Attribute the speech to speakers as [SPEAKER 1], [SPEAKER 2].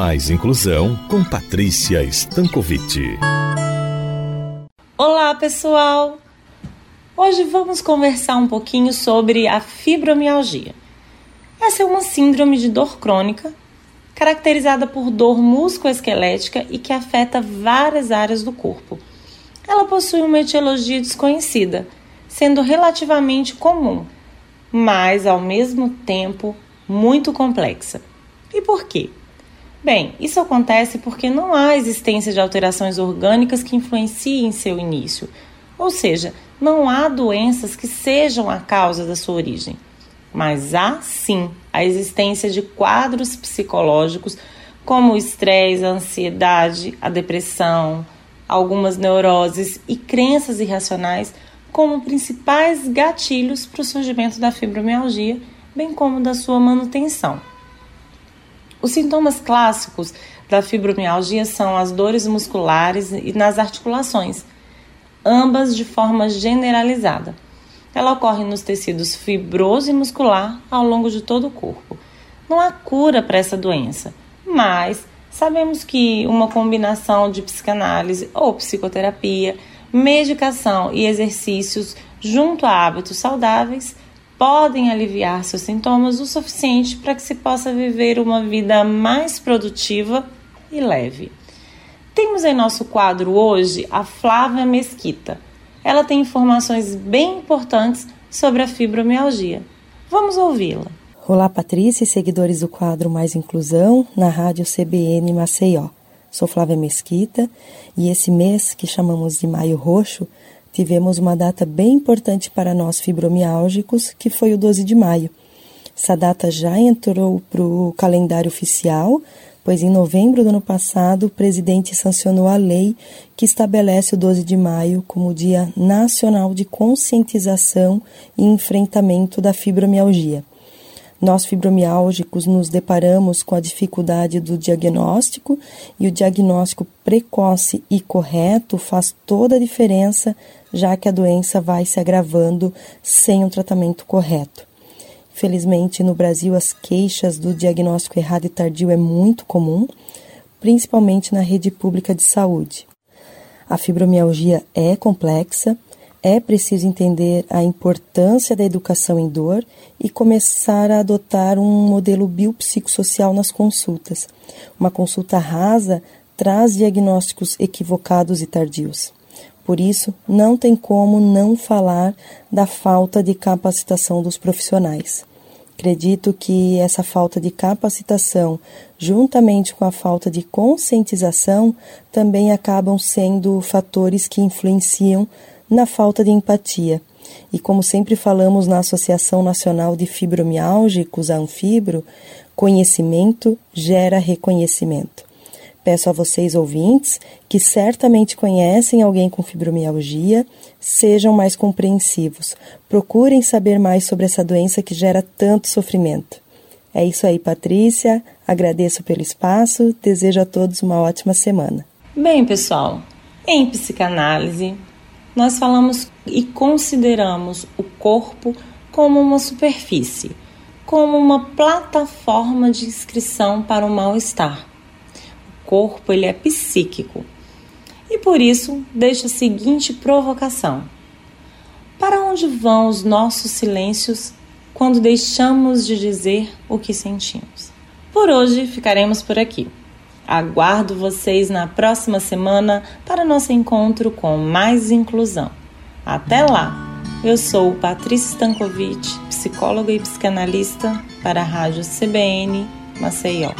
[SPEAKER 1] Mais Inclusão com Patrícia Stankovic.
[SPEAKER 2] Olá, pessoal! Hoje vamos conversar um pouquinho sobre a fibromialgia. Essa é uma síndrome de dor crônica caracterizada por dor musculoesquelética e que afeta várias áreas do corpo. Ela possui uma etiologia desconhecida, sendo relativamente comum, mas ao mesmo tempo muito complexa. E por quê? Bem, isso acontece porque não há existência de alterações orgânicas que influenciem seu início, ou seja, não há doenças que sejam a causa da sua origem. Mas há sim a existência de quadros psicológicos como o estresse, a ansiedade, a depressão, algumas neuroses e crenças irracionais como principais gatilhos para o surgimento da fibromialgia, bem como da sua manutenção. Os sintomas clássicos da fibromialgia são as dores musculares e nas articulações, ambas de forma generalizada. Ela ocorre nos tecidos fibroso e muscular ao longo de todo o corpo. Não há cura para essa doença, mas sabemos que uma combinação de psicanálise ou psicoterapia, medicação e exercícios junto a hábitos saudáveis podem aliviar seus sintomas o suficiente para que se possa viver uma vida mais produtiva e leve. Temos em nosso quadro hoje a Flávia Mesquita. Ela tem informações bem importantes sobre a fibromialgia. Vamos ouvi-la.
[SPEAKER 3] Olá, Patrícia e seguidores do quadro Mais Inclusão na Rádio CBN Maceió. Sou Flávia Mesquita e esse mês, que chamamos de Maio Roxo, tivemos uma data bem importante para nós fibromiálgicos, que foi o 12 de maio. Essa data já entrou para o calendário oficial, pois em novembro do ano passado o presidente sancionou a lei que estabelece o 12 de maio como Dia Nacional de Conscientização e Enfrentamento da Fibromialgia. Nós fibromiálgicos nos deparamos com a dificuldade do diagnóstico e o diagnóstico precoce e correto faz toda a diferença, já que a doença vai se agravando sem um tratamento correto. Infelizmente, no Brasil, as queixas do diagnóstico errado e tardio é muito comum, principalmente na rede pública de saúde. A fibromialgia é complexa é preciso entender a importância da educação em dor e começar a adotar um modelo biopsicossocial nas consultas. Uma consulta rasa traz diagnósticos equivocados e tardios. Por isso, não tem como não falar da falta de capacitação dos profissionais. Acredito que essa falta de capacitação, juntamente com a falta de conscientização, também acabam sendo fatores que influenciam na falta de empatia. E como sempre falamos na Associação Nacional de Fibromiálgicos, a Anfibro, conhecimento gera reconhecimento. Peço a vocês ouvintes que certamente conhecem alguém com fibromialgia, sejam mais compreensivos. Procurem saber mais sobre essa doença que gera tanto sofrimento. É isso aí, Patrícia. Agradeço pelo espaço. Desejo a todos uma ótima semana.
[SPEAKER 2] Bem, pessoal, em psicanálise, nós falamos e consideramos o corpo como uma superfície, como uma plataforma de inscrição para o mal-estar. Corpo ele é psíquico. E por isso deixa a seguinte provocação: Para onde vão os nossos silêncios quando deixamos de dizer o que sentimos? Por hoje ficaremos por aqui. Aguardo vocês na próxima semana para nosso encontro com mais inclusão. Até lá! Eu sou Patrícia Stankovic, psicóloga e psicanalista para a Rádio CBN Maceió.